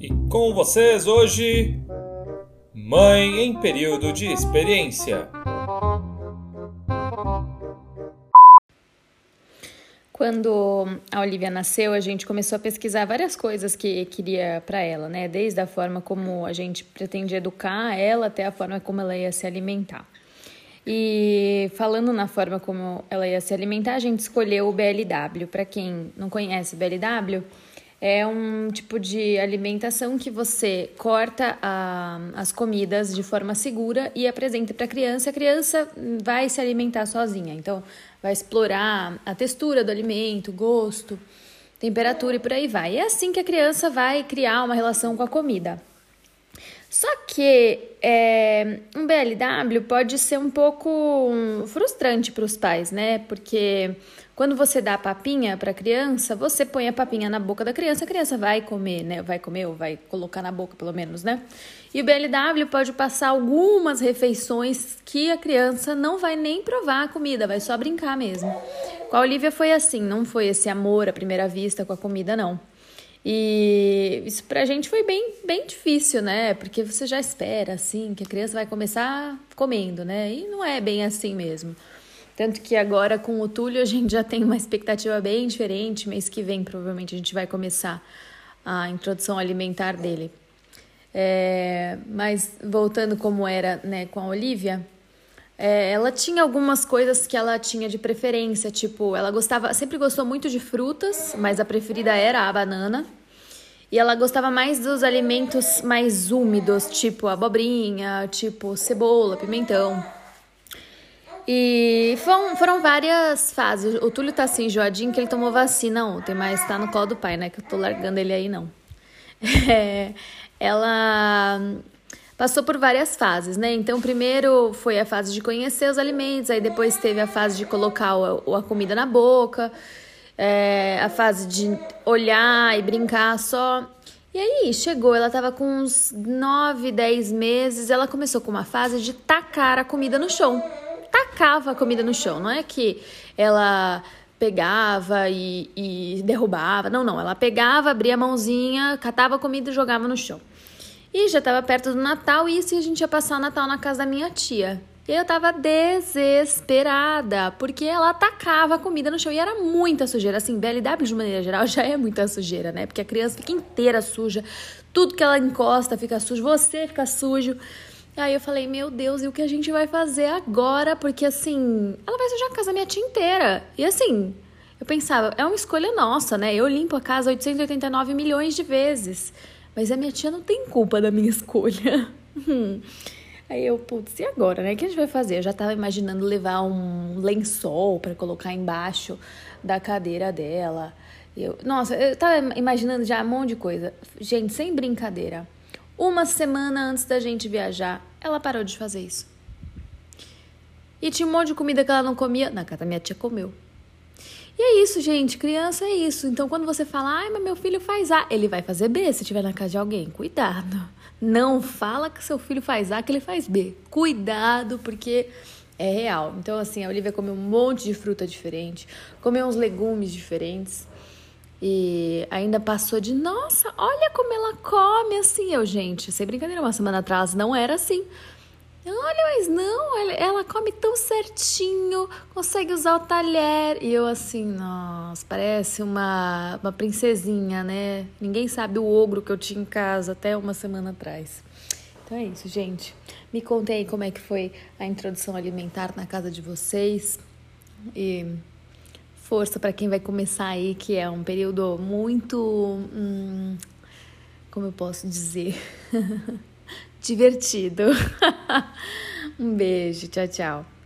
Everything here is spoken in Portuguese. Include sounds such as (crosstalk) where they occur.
E com vocês hoje, Mãe em período de experiência. Quando a Olivia nasceu, a gente começou a pesquisar várias coisas que queria para ela, né? Desde a forma como a gente pretendia educar ela até a forma como ela ia se alimentar. E falando na forma como ela ia se alimentar, a gente escolheu o BLW. Para quem não conhece BLW, é um tipo de alimentação que você corta a, as comidas de forma segura e apresenta para a criança. A criança vai se alimentar sozinha, então vai explorar a textura do alimento, gosto, temperatura e por aí vai. E é assim que a criança vai criar uma relação com a comida. Só que é, um BLW pode ser um pouco frustrante para os pais, né? Porque quando você dá papinha para a criança, você põe a papinha na boca da criança, a criança vai comer, né? Vai comer ou vai colocar na boca, pelo menos, né? E o BLW pode passar algumas refeições que a criança não vai nem provar a comida, vai só brincar mesmo. Com a Olivia foi assim, não foi esse amor à primeira vista com a comida, não. E isso pra gente foi bem, bem difícil, né? Porque você já espera, assim, que a criança vai começar comendo, né? E não é bem assim mesmo. Tanto que agora com o Túlio a gente já tem uma expectativa bem diferente. Mês que vem, provavelmente, a gente vai começar a introdução alimentar dele. É, mas voltando como era né, com a Olivia, é, ela tinha algumas coisas que ela tinha de preferência, tipo, ela gostava, sempre gostou muito de frutas, mas a preferida era a banana. E ela gostava mais dos alimentos mais úmidos, tipo abobrinha, tipo cebola, pimentão. E foram, foram várias fases. O Túlio tá assim, enjoadinho, que ele tomou vacina ontem, mas tá no colo do pai, né? Que eu tô largando ele aí, não. (laughs) É, ela passou por várias fases, né? Então, primeiro foi a fase de conhecer os alimentos, aí depois teve a fase de colocar a, a comida na boca, é, a fase de olhar e brincar só. E aí chegou, ela tava com uns 9, 10 meses, ela começou com uma fase de tacar a comida no chão. Tacava a comida no chão, não é que ela pegava e, e derrubava, não, não, ela pegava, abria a mãozinha, catava a comida e jogava no chão. E já estava perto do Natal e isso a gente ia passar o Natal na casa da minha tia. E eu tava desesperada, porque ela atacava a comida no chão e era muita sujeira. Assim, BLW de maneira geral (laughs) já é muita sujeira, né? Porque a criança fica inteira suja, tudo que ela encosta fica sujo, você fica sujo. Aí eu falei, meu Deus, e o que a gente vai fazer agora? Porque assim, ela vai sujar a casa minha tia inteira. E assim, eu pensava, é uma escolha nossa, né? Eu limpo a casa 889 milhões de vezes. Mas a minha tia não tem culpa da minha (laughs) escolha. Aí eu, putz, e agora, né? O que a gente vai fazer? Eu já tava imaginando levar um lençol para colocar embaixo da cadeira dela. Eu, nossa, eu tava imaginando já um monte de coisa. Gente, sem brincadeira. Uma semana antes da gente viajar, ela parou de fazer isso. E tinha um monte de comida que ela não comia. Na casa da minha tia comeu. E é isso, gente. Criança é isso. Então, quando você fala, ai, mas meu filho faz A, ele vai fazer B se estiver na casa de alguém. Cuidado. Não fala que seu filho faz A, que ele faz B. Cuidado, porque é real. Então, assim, a Olivia comeu um monte de fruta diferente, comeu uns legumes diferentes. E ainda passou de, nossa, olha como ela come assim. Eu, gente, sem brincadeira, uma semana atrás não era assim. Olha, mas não, ela, come tão certinho, consegue usar o talher. E eu assim, nossa, parece uma, uma princesinha, né? Ninguém sabe o ogro que eu tinha em casa até uma semana atrás. Então é isso, gente. Me contem aí como é que foi a introdução alimentar na casa de vocês. E força para quem vai começar aí, que é um período muito. Hum, como eu posso dizer? (laughs) divertido. (laughs) um beijo, tchau, tchau.